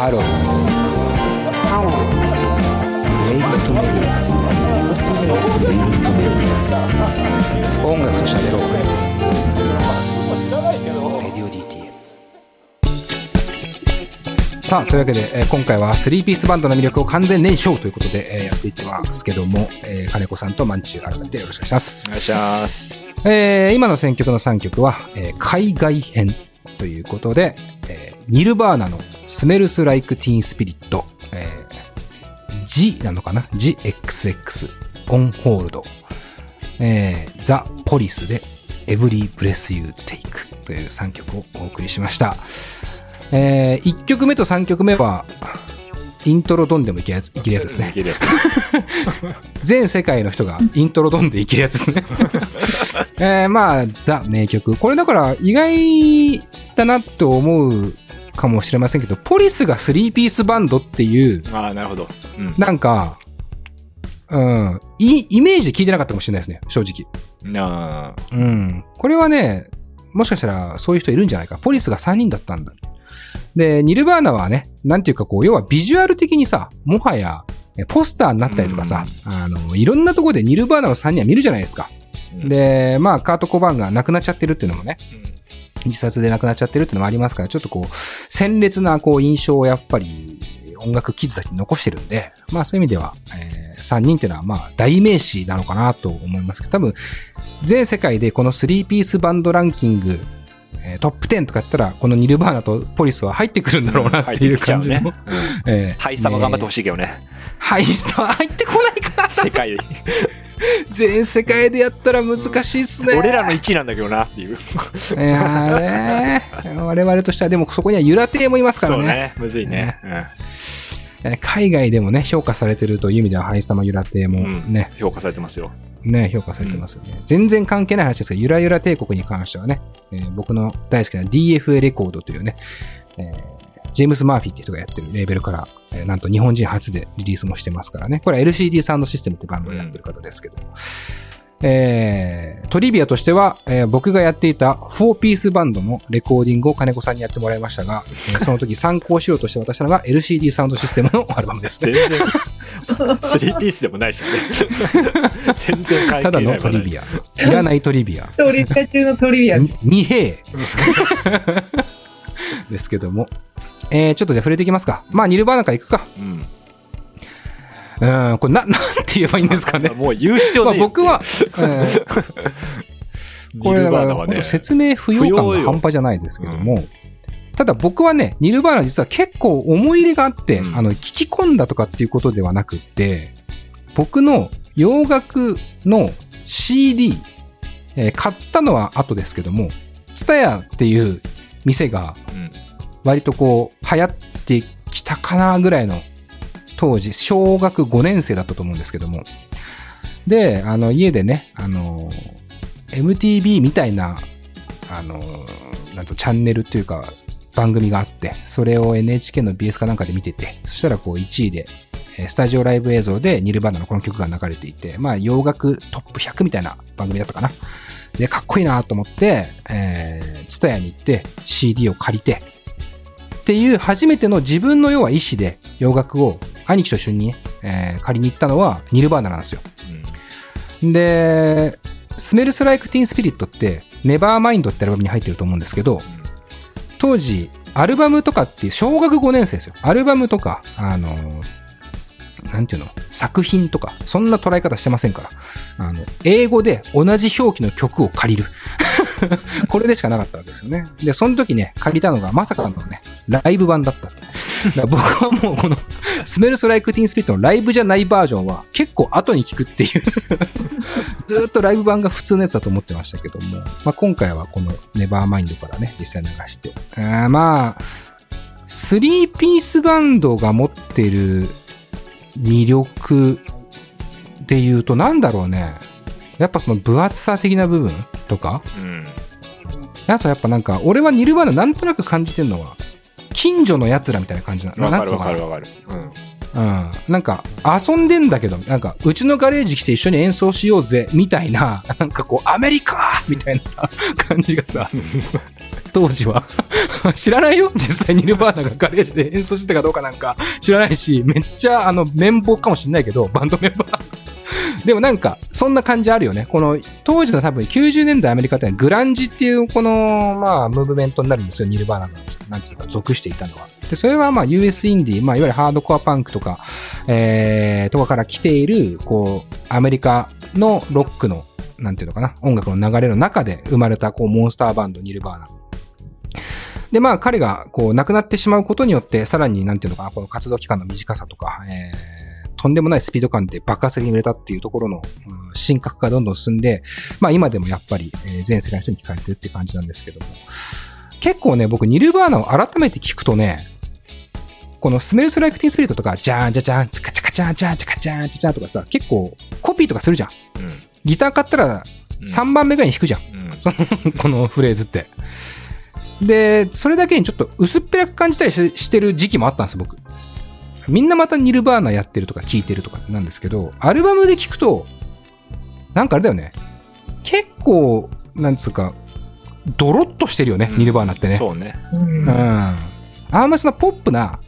ハローハロープレイリストメディアプレイリストメディア音楽と喋ろうレディオ DTM さあというわけで、えー今回は3ピースバンドの魅力を完全燃焼ということで、えーやっていってますけども、えー金子さんとマンチュ改めてよろしくお願いします。お願いします。えー今の選曲の3曲は、えー海外編ということで、えーニルバーナのスメルス・ライク・ティーン・スピリット、えー、G なのかな ?GXX、オン・ホールド、えー、ザ・ポリスで Every Breath You Take という3曲をお送りしました。えー、1曲目と3曲目は、イントロドンでもいけるやつ、いけるやつですねい。けるやつ。全世界の人がイントロドンでいけるやつですね。えー、まあ、ザ名曲。これだから意外だなと思うかもしれませんけど、ポリスが3ピースバンドっていう、ああ、なるほど。うん。なんか、うん、いイメージで聞いてなかったかもしれないですね、正直。なあ。うん。これはね、もしかしたらそういう人いるんじゃないか。ポリスが3人だったんだ。で、ニルバーナはね、なんていうかこう、要はビジュアル的にさ、もはや、えポスターになったりとかさ、あの、いろんなところでニルバーナの3人は見るじゃないですか。うん、で、まあ、カート・コバーンが亡くなっちゃってるっていうのもね、うん自殺で亡くなっちゃってるっていうのもありますから、ちょっとこう、鮮烈なこう印象をやっぱり音楽キッズたちに残してるんで、まあそういう意味では、えー、3人っていうのはまあ代名詞なのかなと思いますけど、多分、全世界でこの3ピースバンドランキング、えートップ10とかやったら、このニルバーナとポリスは入ってくるんだろうなっていう感じも。入ってきちゃうね。うん えーハイスタも頑張ってほしい。けどね。ハイスタは入ってこないかな世界で。全世界でやったら難しいっすね。俺らの1位なんだけどなっていう。いやーね我々としては、でもそこにはユラ亭もいますからね。そうね。むずいね。えー海外でもね、評価されてるという意味では、ハイスタマユラ亭もうん。ね、評価されてますよ。ね、評価されてますよね。全然関係ない話ですが、ゆらゆら帝国に関してはね、えー僕の大好きな DFA レコードというね、えージェームス・マーフィーっていう人がやってるレーベルから、えーなんと日本人初でリリースもしてますからね。これは LCD サウンドシステムってバンドをやってる方ですけど。えートリビアとしては、えー僕がやっていた4ピースバンドのレコーディングを金子さんにやってもらいましたが、えーその時参考資料として渡したのが LCD サウンドシステムのアルバムですね。全然、スリーピースでもないしね。全然関係ただない。のトリビア。いらないトリビア。トリビア中のトリビア。に二兵 ですけども。えー、ちょっとじゃあ触れていきますか。まあ、ニルバーナから行くか。うん。うん、これな、なんて言えばいいんですかね。もう言う必要まあないよ僕は、えー これだから、本当説明不要感が半端じゃないですけども、ただ僕はね、ニルバーナ実は結構思い入れがあって、うんあの、聞き込んだとかっていうことではなくって、僕の洋楽の CD、えー買ったのは後ですけども、ツタヤっていう店がうん割とこう流行ってきたかなぐらいの当時、小学5年生だったと思うんですけども。で、あの、家でね、あの、MTV みたいな、あの、なんとチャンネルっていうか、番組があって、それを NHK の BS かなんかで見てて、そしたらこう1位で、スタジオライブ映像でニルバーナのこの曲が流れていて、まあ洋楽トップ100みたいな番組だったかな。で、かっこいいなと思って、えー、ツタヤに行って CD を借りて、っていう初めての自分の要は意思で洋楽を兄貴と一緒にね、えー借りに行ったのはニルバーナなんですよ。で、スメルス・ライク・ティーン・スピリットって、ネバーマインドってアルバムに入ってると思うんですけど、当時、アルバムとかっていう、小学5年生ですよ。アルバムとか、あの、なんていうの？作品とか、そんな捉え方してませんから。あの、英語で同じ表記の曲を借りる。これでしかなかったわけですよね。で、その時ね、借りたのがまさかのね、ライブ版だったって。だ僕はもうこの、スメルス・ライク・ティン・スピットのライブじゃないバージョンは結構後に聞くっていうずっとライブ版が普通のやつだと思ってましたけども、まあ、今回はこのネバーマインドからね、実際流して。あまあ、3ピースバンドが持ってる魅力で言うとなんだろうね。やっぱその分厚さ的な部分とか、うん。あとやっぱなんか、俺はニルバーナなんとなく感じてるのは、近所の奴らみたいな感じなの。わかるわかるわかる。うん。うん。なんか、遊んでんだけど、なんか、うちのガレージ来て一緒に演奏しようぜ、みたいな、なんかこう、アメリカみたいなさ、感じがさ、当時は。知らないよ？実際にニルバーナがガレージで演奏してたかどうかなんか知らないし、めっちゃあの、綿棒かもしんないけど、バンドメンバー。でもなんか、そんな感じあるよね。この、当時の多分90年代アメリカってグランジっていうこの、まあ、ムーブメントになるんですよ。ニルバーナが、なんつうか、属していたのは。で、それはまあ、US インディー、まあ、いわゆるハードコアパンクとか、えー、とかから来ている、こう、アメリカのロックの、なんていうのかな、音楽の流れの中で生まれた、こう、モンスターバンド、ニルバーナ。で、まあ、彼が、こう、亡くなってしまうことによって、さらに、なんていうのかな、この活動期間の短さとか、えー、とんでもないスピード感で爆発的に売れたっていうところの、うん、進化がどんどん進んで、まあ、今でもやっぱり、えー、全世界の人に聞かれてるって感じなんですけども、結構ね、僕、ニルバーナを改めて聞くとね、このスメルスライクティンスピリットとか、じゃーんじゃじゃーん、チカチャカチャーン、じゃーん、チャカチャーン、チャンとかさ、結構コピーとかするじゃん。うん。ギター買ったらうん3番目ぐらいに弾くじゃん。うん。このフレーズって。で、それだけにちょっと薄っぺらく感じたりししてる時期もあったんです、僕。みんなまたニルバーナやってるとか聞いてるとかなんですけど、アルバムで聞くと、なんかあれだよね。結構、なんつうか、ドロッとしてるよね、うんニルバーナってね。そうね。うん。あんまりそのポップな、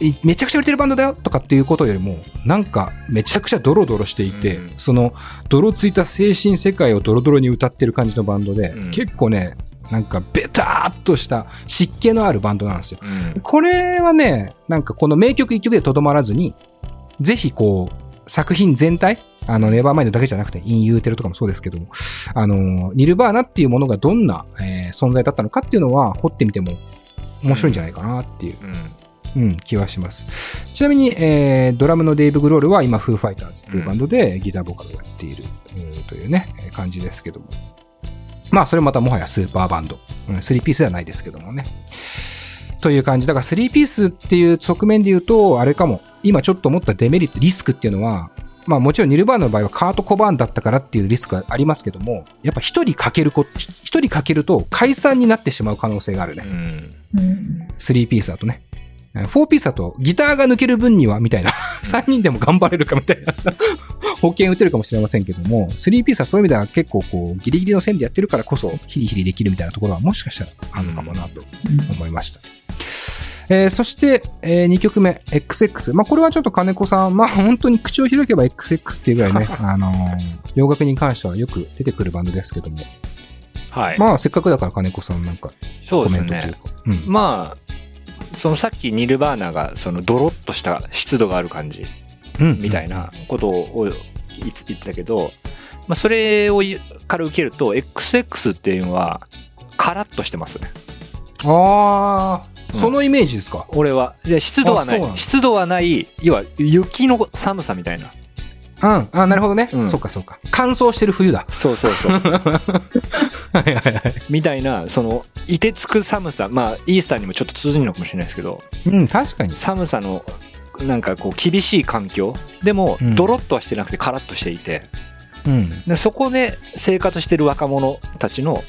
いめちゃくちゃ売れてるバンドだよとかっていうことよりも、なんかめちゃくちゃドロドロしていて、うんその泥ついた精神世界をドロドロに歌ってる感じのバンドで、うん結構ね、なんかベターっとした湿気のあるバンドなんですよ。うん。これはね、なんかこの名曲一曲でとどまらずに、ぜひこう、作品全体、あの、ネバーマインドだけじゃなくて、インユーテルとかもそうですけども、あの、ニルバーナっていうものがどんな、えー存在だったのかっていうのは、掘ってみても面白いんじゃないかなっていう、うん。うん、気はします。ちなみに、えードラムのデイブ・グロールは今、フーファイターズっていうバンドでギターボーカルをやっている、うんというね、えー感じですけども。まあ、それまたもはやスーパーバンド。うん、3ピースではないですけどもね。という感じ。だから3ピースっていう側面で言うと、あれかも。今ちょっと思ったデメリット、リスクっていうのは、まあもちろんニルバーナの場合はカート・コバーンだったからっていうリスクがありますけども、やっぱ一人かけるこ、一人かけると解散になってしまう可能性があるね。うん。うん3ピースだとね。えー4ピースだとギターが抜ける分にはみたいな、3人でも頑張れるかみたいなさ、保険打てるかもしれませんけども、3ピースはそういう意味では結構こう、ギリギリの線でやってるからこそ、ヒリヒリできるみたいなところはもしかしたらあるのかもなと思いました。えーそして、え2曲目、XX。まあ、これはちょっと金子さん、まあ、本当に口を開けば XX っていうぐらいね、あのー洋楽に関してはよく出てくるバンドですけども、はい。まあ、せっかくだから金子さんなんかそうですコメントというねか。。うん。まあ、そのさっきニルバーナがそのドロッとした湿度がある感じうん。みたいなことを言ってたけど、まあ、それをから受けると XX っていうのはカラッとしてます。ねああ、うん。そのイメージですか？俺は。で湿度はない。湿度はない。要は雪の寒さみたいなうん。あなるほどね。うんそうかそうか。乾燥してる冬だ。そうそうそう はいはいはい。みたいなその凍てつく寒さまあイースターにもちょっと通じるのかもしれないですけどうん、確かに。寒さのなんかこう厳しい環境でもうんドロッとはしてなくてカラッとしていて、うん。でそこで生活してる若者たちの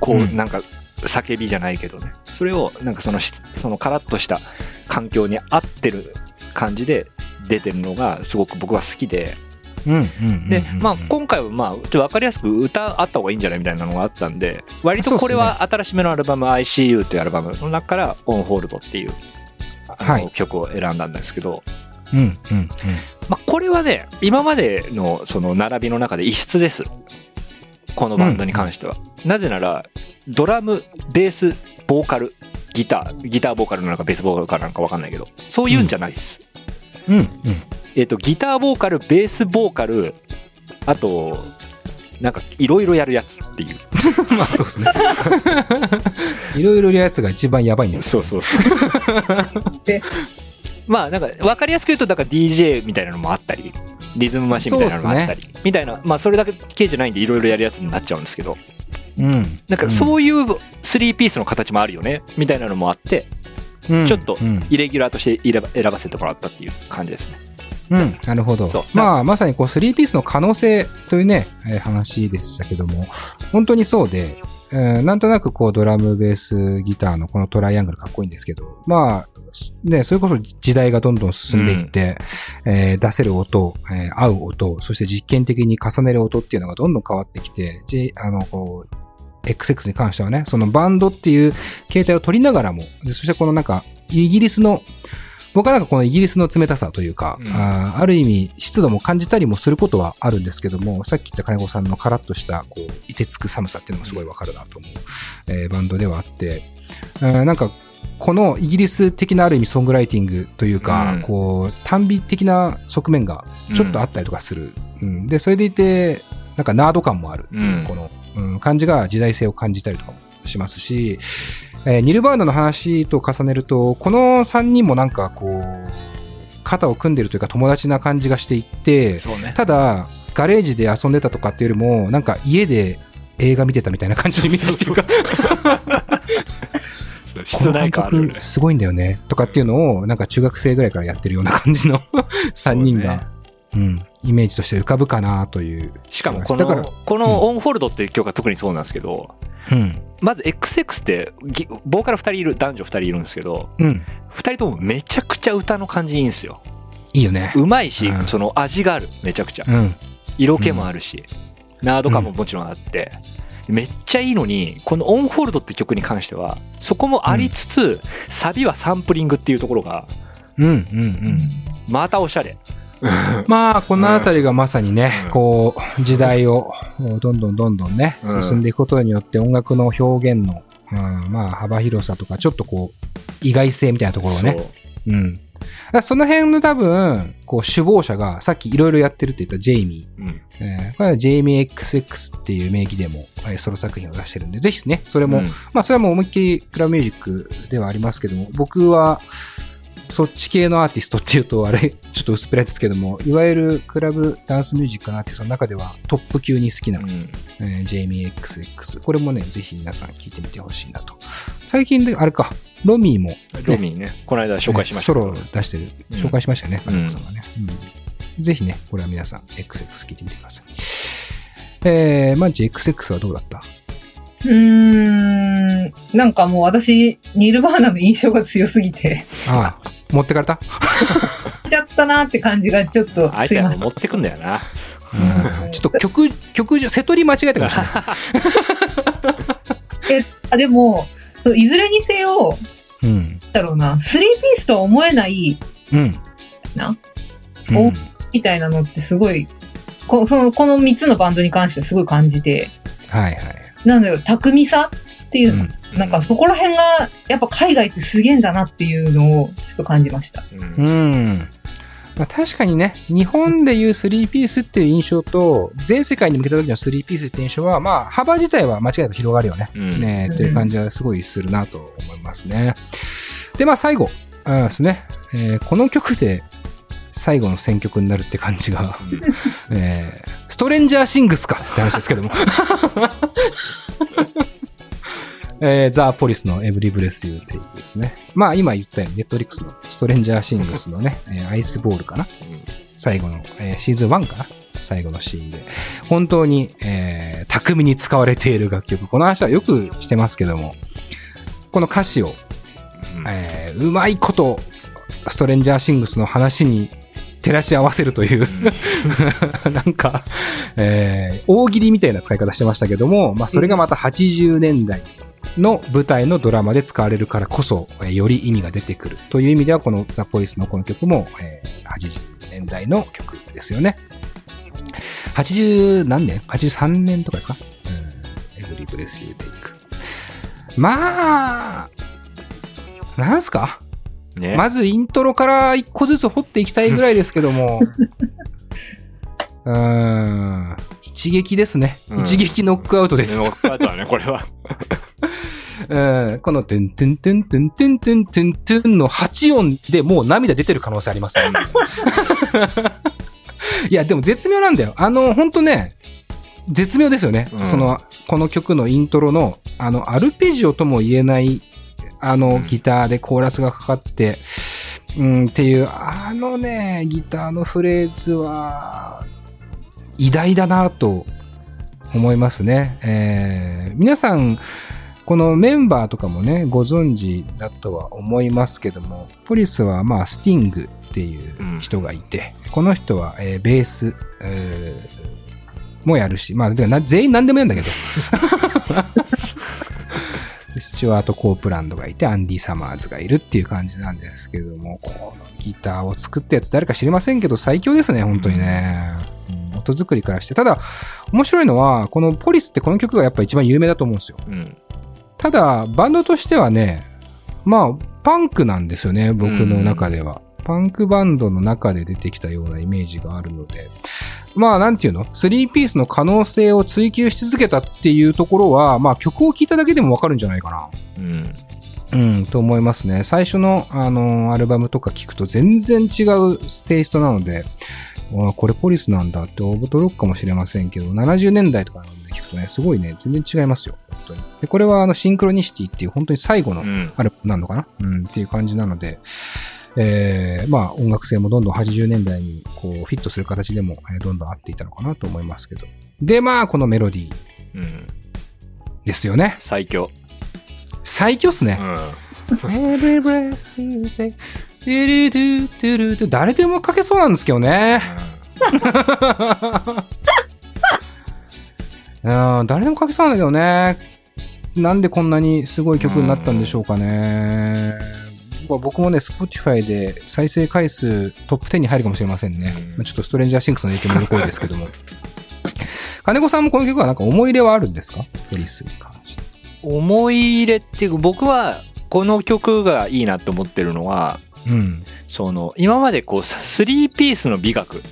こう、うんなんか叫びじゃないけどねそれをなんかそのしそのカラッとした環境に合ってる感じで出てるのがすごく僕は好きでうん。うん。で、うんまあ、今回はまあちょっと分かりやすく歌あった方がいいんじゃないみたいなのがあったんで割とこれは新しめのアルバム「ICU」というアルバムの中から「オンホールド」っていうあの、はい曲を選んだんですけど、うん。うん。うん。まあ、これはね今までのその並びの中で異質ですこのバンドに関しては、なぜならドラムベースボーカルギターギターボーカルなのかベースボーカルなのか分かんないけどそういうんじゃないです、うん。うん。えっ、とギターボーカルベースボーカルあとなんかいろいろやるやつっていう まあ、そうですね。いろいろやるやつが一番やばいんです。そうそうそう でまあなんか分かりやすく言うとだから DJ みたいなのもあったりリズムマシンみたいなのもあったり、みたいなまあそれだけじゃないんでいろいろやるやつになっちゃうんですけどうん。なんかそういう3ピースの形もあるよねみたいなのもあってうんちょっとうん。イレギュラーとして選ば選ばせてもらったっていう感じですねうん。なるほど。まあ、まさにこう、3ピースの可能性というね、えー話でしたけども、本当にそうで、えーなんとなくこうドラム、ベース、ギターのこのトライアングルかっこいいんですけど、まあ、ね、それこそ時代がどんどん進んでいって、えー出せる音、えー合う音、そして実験的に重ねる音っていうのがどんどん変わってきて、J、あの、こう、XX に関してはね、そのバンドっていう形態を取りながらも、でそしてこのなんか、イギリスの、僕はなんかこのイギリスの冷たさというか、うん。あーある意味湿度も感じたりもすることはあるんですけども、さっき言った金子さんのカラッとした、こう、いてつく寒さっていうのもすごいわかるなと思う、えーバンドではあって、うんなんか、このイギリス的なある意味ソングライティングというか、うん。こう、単美的な側面がちょっとあったりとかする。うん。で、それでいて、なんかナード感もあるっていう、うんこの、うん感じが時代性を感じたりとかもしますし、えーニルバーナの話と重ねると、この3人もなんかこう、肩を組んでるというか友達な感じがしていて、そうね。ただ、ガレージで遊んでたとかっていうよりも、なんか家で映画見てたみたいな感じのイメージっていうか、室内感ある。すごいんだよね。とかっていうのを、なんか中学生ぐらいからやってるような感じの3人が、うん、イメージとして浮かぶかなという。しかもこの、このオンホールドっていう曲は特にそうなんですけど、うん。まず XX ってギボーカル2人いる、男女2人いるんですけど、うん。2人ともめちゃくちゃ歌の感じいいんですよ。いいよね。うまいしう、んその味がある、めちゃくちゃ。うん。色気もあるし、ナード感ももちろんあって、めっちゃいいのに、このオンホールドって曲に関しては、そこもありつつ、サビはサンプリングっていうところが、うん。うん。うん。またおしゃれ。まあ、このあたりがまさにね、うんこう、時代をどんどんどんどんね、うん進んでいくことによって音楽の表現の、うんまあ、幅広さとか、ちょっとこう、意外性みたいなところをね、そううん。その辺の多分、こう、首謀者が、さっきいろいろやってるって言ったジェイミうん。ー。えーこれはジェイミー XX っていう名義でも、えーソロ作品を出してるんで、ぜひね、それも、うんまあ、それはもう思いっきりクラブミュージックではありますけども、僕は、そっち系のアーティストっていうと、あれ、ちょっと薄っぺらいですけども、いわゆるクラブダンスミュージックのアーティストの中ではトップ級に好きな、うんえージェイミー XX。これもね、ぜひ皆さん聞いてみてほしいなと。最近で、あれか、ロミーも、ロミーね、この間紹介しました。ソロ出してる。うん紹介しましたよね、うん金子さんがね、うんぜひね、これは皆さん、XX 聞いてみてください。えー、マンチ XX はどうだった？うーん。なんかもう私、ニルバーナの印象が強すぎて、ああ、持ってかれた？ちゃったなって感じがちょっとあいすいません。つら持ってくんだよな。うんちょっと曲、曲じゃ、瀬戸り間違えたかもしれないです。え、あ、でも、いずれにせよ、うん。だろうな、スリーピースとは思えないうん。な？うんおみたいなのってすごい、こそのこの3つのバンドに関してすごい感じて、はいはい。なんだろう、巧みさっていうの、うんなんかそこら辺が、やっぱ海外ってすげえんだなっていうのをちょっと感じました。うんうん。まあ、確かにね、日本でいう3ピースっていう印象と、全世界に向けた時の3ピースっていう印象は、まあ、幅自体は間違いなく広がるよね。うんねという感じはすごいするなと思いますね。で、まあ、最後、あですね、えーこの曲で最後の選曲になるって感じが、えーストレンジャーシングスかって話ですけども。えーザ・ポリスの Every Breath You Take ですね。まあ今言ったように、ネットフリックスのストレンジャーシングスのね、えーアイスボールかな最後の、えーシーズン1かな最後のシーンで。本当に、えー巧みに使われている楽曲。この話はよくしてますけども、この歌詞を、うんえーうまいこと、ストレンジャーシングスの話に照らし合わせるという、なんか、えー大喜利みたいな使い方してましたけども、まあそれがまた80年代の舞台のドラマで使われるからこそ、えーより意味が出てくるという意味では、このザ・ポリスのこの曲も、えー80年代の曲ですよね。80何年 ?83 年とかですか？うん。 Every Breath You Take。まあ、なんすか？ね。まずイントロから一個ずつ掘っていきたいぐらいですけども。うーん。一撃ですね。うん一撃ノックアウトです。ノックアウトだね、これは。うん。この、トゥントゥントゥントゥントゥントゥントゥントゥンの8音でもう涙出てる可能性ありますね。いや、でも絶妙なんだよ。あの、ほんとね、絶妙ですよね。うんその、この曲のイントロの、あの、アルペジオとも言えない、あうの、んギターでコーラスがかかって、うん、っていう、あのね、ギターのフレーズは、偉大だなと思いますね。えー、皆さん、このメンバーとかもね、ご存知だとは思いますけども、ポリスはまあ、スティングっていう人がいて、この人は、えーベース、えーもやるし、まあ、全員何でもやるんだけど。スチュワート・コープランドがいて、アンディ・サマーズがいるっていう感じなんですけども、このギターを作ったやつ誰か知りませんけど、最強ですね、本当にね。うん音作りからして。ただ、面白いのは、このポリスってこの曲がやっぱ一番有名だと思うんですよ。うん。ただ、バンドとしてはね、まあ、パンクなんですよね、僕の中では。パンクバンドの中で出てきたようなイメージがあるので。まあ、なんていうの？スリーピースの可能性を追求し続けたっていうところは、まあ、曲を聴いただけでもわかるんじゃないかな。うん。うん、と思いますね。最初の、あのアルバムとか聞くと全然違うテイストなので、あこれポリスなんだって驚くかもしれませんけど、70年代とかで聞くとね、すごいね、全然違いますよ。本当に。で、これはあの、シンクロニシティっていう本当に最後のうん。アルバムなのかな？うん、っていう感じなので、えー、まあ音楽性もどんどん80年代にこうフィットする形でも、えーどんどん合っていたのかなと思いますけど。で、まあこのメロディーうん。ですよね。最強。最強っすねう。ん。誰でも書けそうなんですけどね。うん、誰でも書けそうなんだけどね。なんでこんなにすごい曲になったんでしょうかね。まあ僕もね、Spotify で再生回数トップ10に入るかもしれませんね。うんまあちょっとストレンジャーシンクスの影響も色濃いですけども。金子さんもこの曲はなんか思い入れはあるんですか？ポリスに関して。思い入れっていうか、僕はこの曲がいいなと思ってるのは、うん。その、今までこう、スリーピースの美学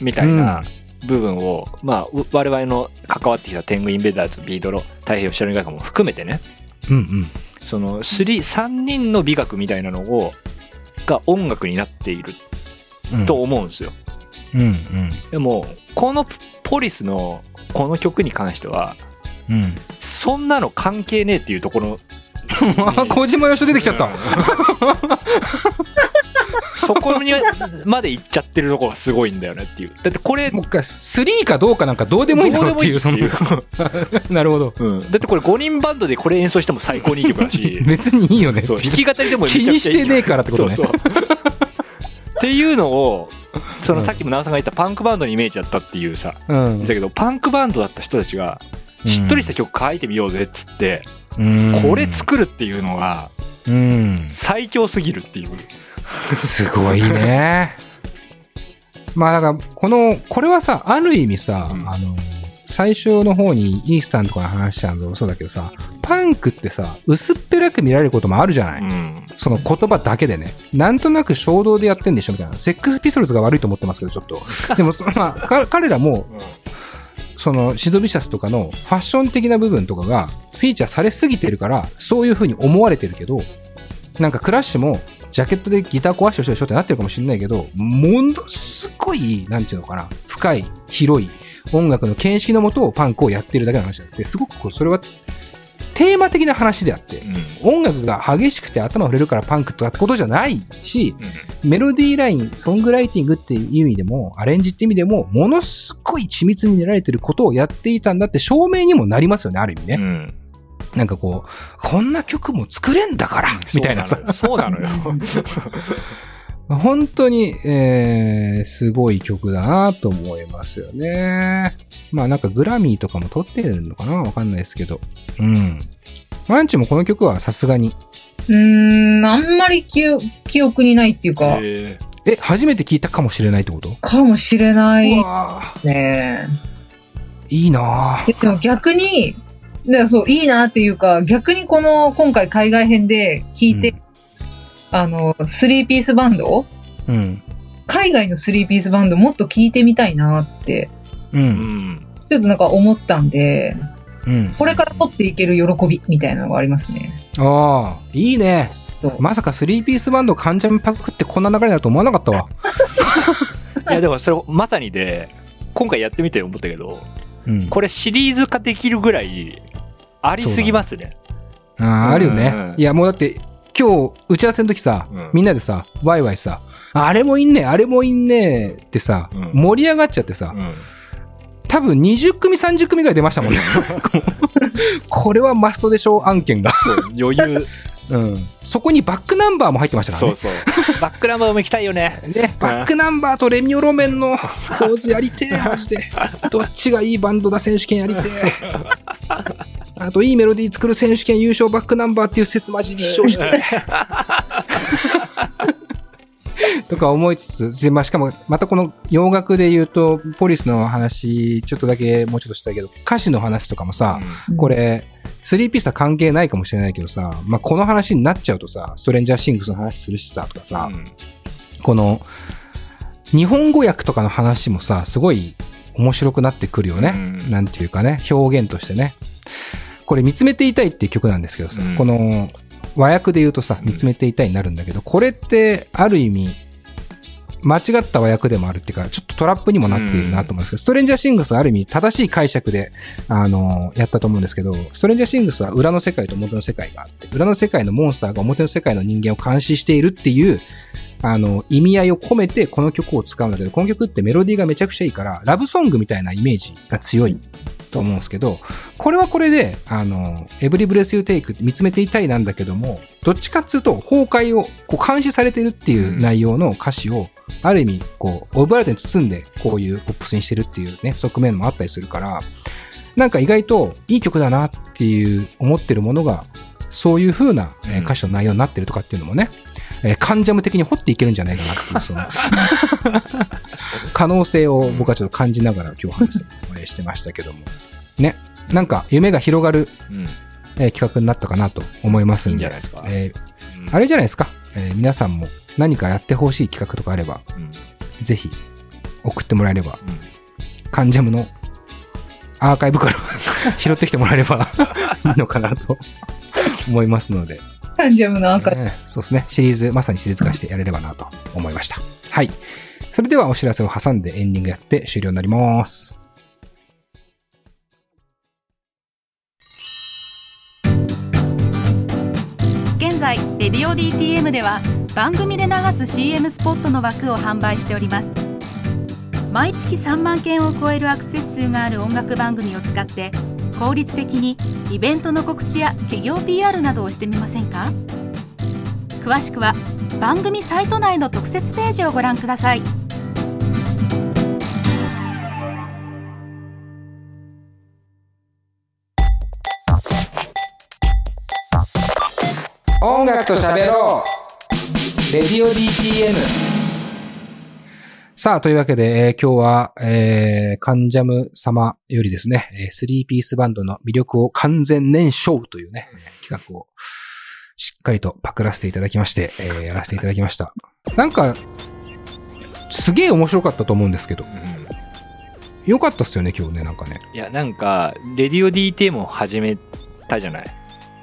みたいな部分を、まあ、う我々の関わってきた天狗インベーダーズ、ビードロ、太平洋シャル学も含めてね、うんうん。その、スリー、三人の美学みたいなのを、が音楽になっているうんと思うんですよ。うんうん。でも、このポリスのこの曲に関しては、うん。そんなの関係ねえっていうところ あ、小島よしお出てきちゃった。そこに まで行っちゃってるところがすごいんだよねっていう。だってこれ、もう一回、3かどうかなんかどうでもいいだろうっていう、その なるほど。うん。だってこれ5人バンドでこれ演奏しても最高にいい曲だし、別にいいよねそう、弾き語りでもめちゃくちゃいい気にしてねえからってことねそうそう。っていうのを、そのさっきも直さんが言ったパンクバンドのイメージだったっていうさ、うん。だけどパンクバンドだった人たちが、しっとりした曲書いてみようぜっつって、うんこれ作るっていうのがうん。最強すぎるっていう。すごいね。まあだから、この、これはさ、ある意味さ、うんあの、最初の方にイースタンとかの話したのもそうだけどさ、パンクってさ、薄っぺらく見られることもあるじゃない、うん。その言葉だけでね。なんとなく衝動でやってんでしょみたいな。セックスピストルズが悪いと思ってますけど、ちょっと。でも、まあ、か彼らも、その、シドビシャスとかのファッション的な部分とかがフィーチャーされすぎてるから、そういう風に思われてるけど、なんかクラッシュも、ジャケットでギター壊してる人でしょってなってるかもしれないけど、ものすごい、なんていうのかな、深い、広い音楽の見識のもとをパンクをやってるだけの話であって、すごくこう、それは、テーマ的な話であって、うん。音楽が激しくて頭触れるからパンクとかってことじゃないし、うんメロディーライン、ソングライティングっていう意味でも、アレンジって意味でも、ものすごい緻密に練られてることをやっていたんだって証明にもなりますよね、ある意味ね。うん。なんかこう、こんな曲も作れんだから、みたいなさ。そうなのよ。本当に、えー、すごい曲だなと思いますよね。まあなんかグラミーとかも撮ってるのかな？わかんないですけど。うん。マンチもこの曲はさすがに。うーん、あんまり記憶記憶にないっていうか、ええ、初めて聞いたかもしれないってこと？かもしれないね。ーいいなででも逆に、だからそう、いいなっていうか、逆にこの、今回海外編で聞いて、うんあの、スリーピースバンド？うん。海外のスリーピースバンドもっと聞いてみたいなって、う。うんん。ちょっとなんか思ったんで、うん。これから持っていける喜びみたいなのがありますね。ああ、いいね。まさかスリーピースバンド関ジャムパクってこんな流れになると思わなかったわ。いや、でもそれまさにで、今回やってみて思ったけど、うん。これシリーズ化できるぐらい、ありすぎますね。ああ、あるよねうん。いや、もうだって、今日、打ち合わせの時さ、うんみんなでさ、ワイワイさ、あれもいんねあれもいんねってさ、うん盛り上がっちゃってさ、うん。多分20組30組ぐらい出ましたもんね。これはマストでしょう案件が。余裕。うん。そこにバックナンバーも入ってましたからね。そうそう。バックナンバーも行きたいよね。ね、バックナンバーとレミオロメンの構図やりてえ、マジで。どっちがいいバンドだ選手権やりてえ。あと、いいメロディー作る選手権優勝バックナンバーっていう説マジ立証して。とか思いつつ、でまあ、しかも、またこの洋楽で言うと、ポリスの話、ちょっとだけもうちょっとしたけど、歌詞の話とかもさ、これ、スリーピースは関係ないかもしれないけどさ、まあ、この話になっちゃうとさ、ストレンジャーシングスの話するしさ、とかさ、うんこの、日本語訳とかの話もさ、すごい面白くなってくるよね。うんなんていうかね、表現としてね。これ、見つめていたいっていう曲なんですけどさ、うん。この、和訳で言うとさ、見つめていたいになるんだけど、これって、ある意味、間違った和訳でもあるっていうか、ちょっとトラップにもなっているなと思うんですけど、ストレンジャーシングスはある意味正しい解釈で、あの、やったと思うんですけど、ストレンジャーシングスは裏の世界と表の世界があって、裏の世界のモンスターが表の世界の人間を監視しているっていう、あの、意味合いを込めてこの曲を使うんだけど、この曲ってメロディーがめちゃくちゃいいから、ラブソングみたいなイメージが強いと思うんですけど、これはこれで、あの、エブリブレスユーテイク見つめていたいなんだけども、どっちかっつうと崩壊をこう監視されてるっていう内容の歌詞を、ある意味、こう、オブラートに包んで、こういうポップスにしてるっていうね、側面もあったりするから、なんか意外といい曲だなっていう思ってるものが、そういう風な歌詞の内容になってるとかっていうのもね、えーカンジャム的に掘っていけるんじゃないかなっていう、その、可能性を僕はちょっと感じながら今日話してえーしてましたけども。ね。なんか夢が広がる、うん。えー企画になったかなと思いますんで。いいんじゃないですかえーうんあれじゃないですか。えー皆さんも何かやってほしい企画とかあれば、うんぜひ送ってもらえれば、うんカンジャムのアーカイブから 拾ってきてもらえれば いいのかなと思いますので、タンジャムの赤。ええそうですね。シリーズ、まさにシリーズ化してやれればなと思いました。はい。それではお知らせを挟んでエンディングやって終了になります。現在レディオ DTM では番組で流す CM スポットの枠を販売しております毎月3万件を超えるアクセス数がある音楽番組を使って効率的にイベントの告知や企業 PR などをしてみませんか？詳しくは番組サイト内の特設ページをご覧ください。音楽と喋ろう。レディオ DTM さあ、というわけで、えー今日は、えー、カンジャム様よりですね、えー、スリーピースバンドの魅力を完全燃焼というね、企画をしっかりとパクらせていただきまして、えーやらせていただきました。なんか、すげえ面白かったと思うんですけど、よかったっすよね、今日ね、なんかね。いや、なんか、レディオ DTM を始めたじゃない？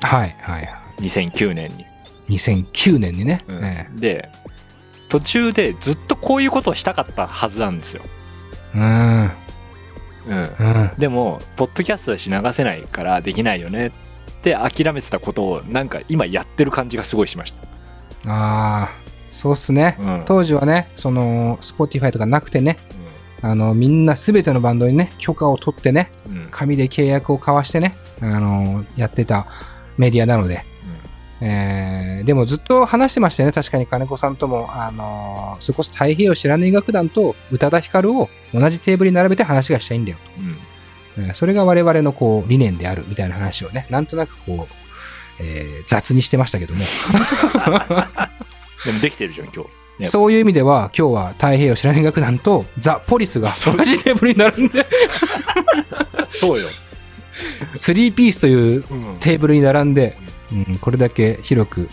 はい、はい。2009年に。2009年にね。うんえで、途中でずっとこういうことをしたかったはずなんですよ。えうん、うん。うん。でも、ポッドキャストだし流せないからできないよねって諦めてたことを、なんか今やってる感じがすごいしました。ああ、そうっすね。うん。当時はね、その、スポティファイとかなくてね、あの、みんなすべてのバンドにね、許可を取ってね、うん。うん。紙で契約を交わしてね、あの、やってたメディアなので、えー、でもずっと話してましたよね。確かに金子さんとも、あのそれこそ太平洋知らない楽団と宇多田ヒカルを同じテーブルに並べて話がしたいんだようん。と。えーそれが我々のこう、理念であるみたいな話をね、なんとなくこう、えー雑にしてましたけども、でもできてるじゃん、今日。ねそういう意味では、今日は太平洋知らない楽団とザ・ポリスが同じテーブルに並んで、そうよ。3ピースといううん。テーブルに並んで、うん、これだけ広く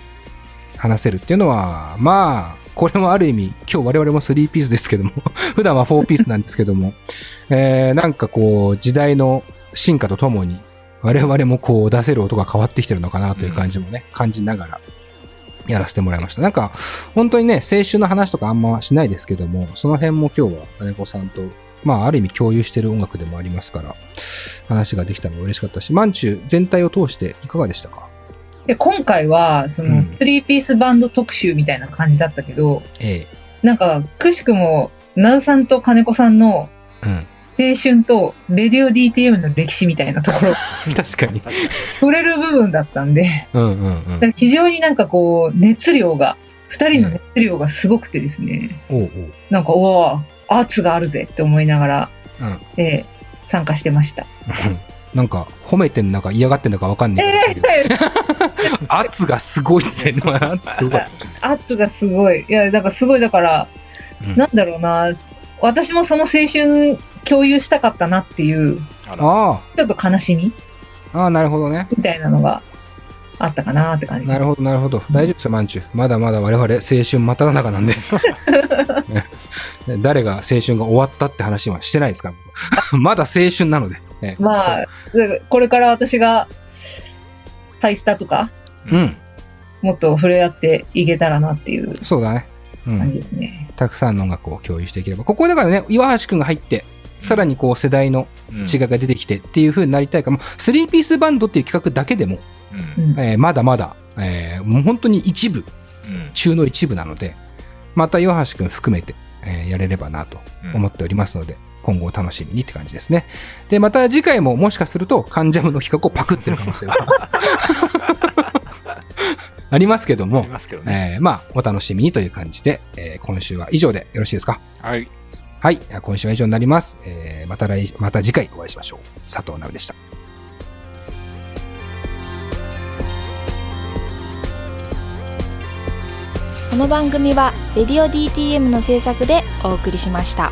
話せるっていうのは、まあ、これもある意味、今日我々も3ピースですけども、普段は4ピースなんですけども、えー、なんかこう、時代の進化とともに、我々もこう出せる音が変わってきてるのかなという感じもね、感じながらやらせてもらいました。なんか、本当にね、青春の話とかあんましないですけども、その辺も今日は金子さんと、まあ、ある意味共有してる音楽でもありますから、話ができたのが嬉しかったし、マンチュ全体を通していかがでしたか？で、今回は、その、うんスリーピースバンド特集みたいな感じだったけど、えなんか、くしくも、ナウさんと金子さんのえうん。青春とレディオ DTM の歴史みたいなところ、確かに。触れる部分だったんで、うんうんうんだから非常になんかこう、熱量が、二人の熱量がすごくてですね、おうおう。なんか、おお圧があるぜって思いながら、うんえー参加してました。なんか、褒めてんのか嫌がってんのかわかんないけど、圧がすごいっすね。圧すごい。圧がすごい。いや、だからすごい、だから、うんなんだろうな、私もその青春共有したかったなっていう、あらちょっと悲しみ？ああ、なるほどね。みたいなのがあったかなって感じ。なるほど、なるほど。大丈夫ですよ、まんちゅう。まだまだ我々青春真っ只中なんで。ね誰が青春が終わったって話はしてないですか？ら。まだ青春なので。ねまあ、これから私が、ハイスタとか、うん。もっと触れ合っていけたらなっていうそうだね。うん。感じですね。たくさんの音楽を共有していければ。ここだからね、岩橋くんが入って、さらにこう世代のうん違いが出てきてっていう風になりたいから、もうスリーピースバンドっていう企画だけでも、うんうんえーまだまだ、えーもう本当に一部、うん中の一部なので、また岩橋くん含めて、えーやれればなと思っておりますので、今後お楽しみにって感じですね。で、また次回ももしかすると、カンジャムの企画をパクってる可能性は ありますけどありも、ますけどね。えーまあ、お楽しみにという感じで、えー今週は以上でよろしいですか？はい。はい。今週は以上になります。えーまた来、また次回お会いしましょう。佐藤直でした。この番組は「レディオ DTM」の制作でお送りしました。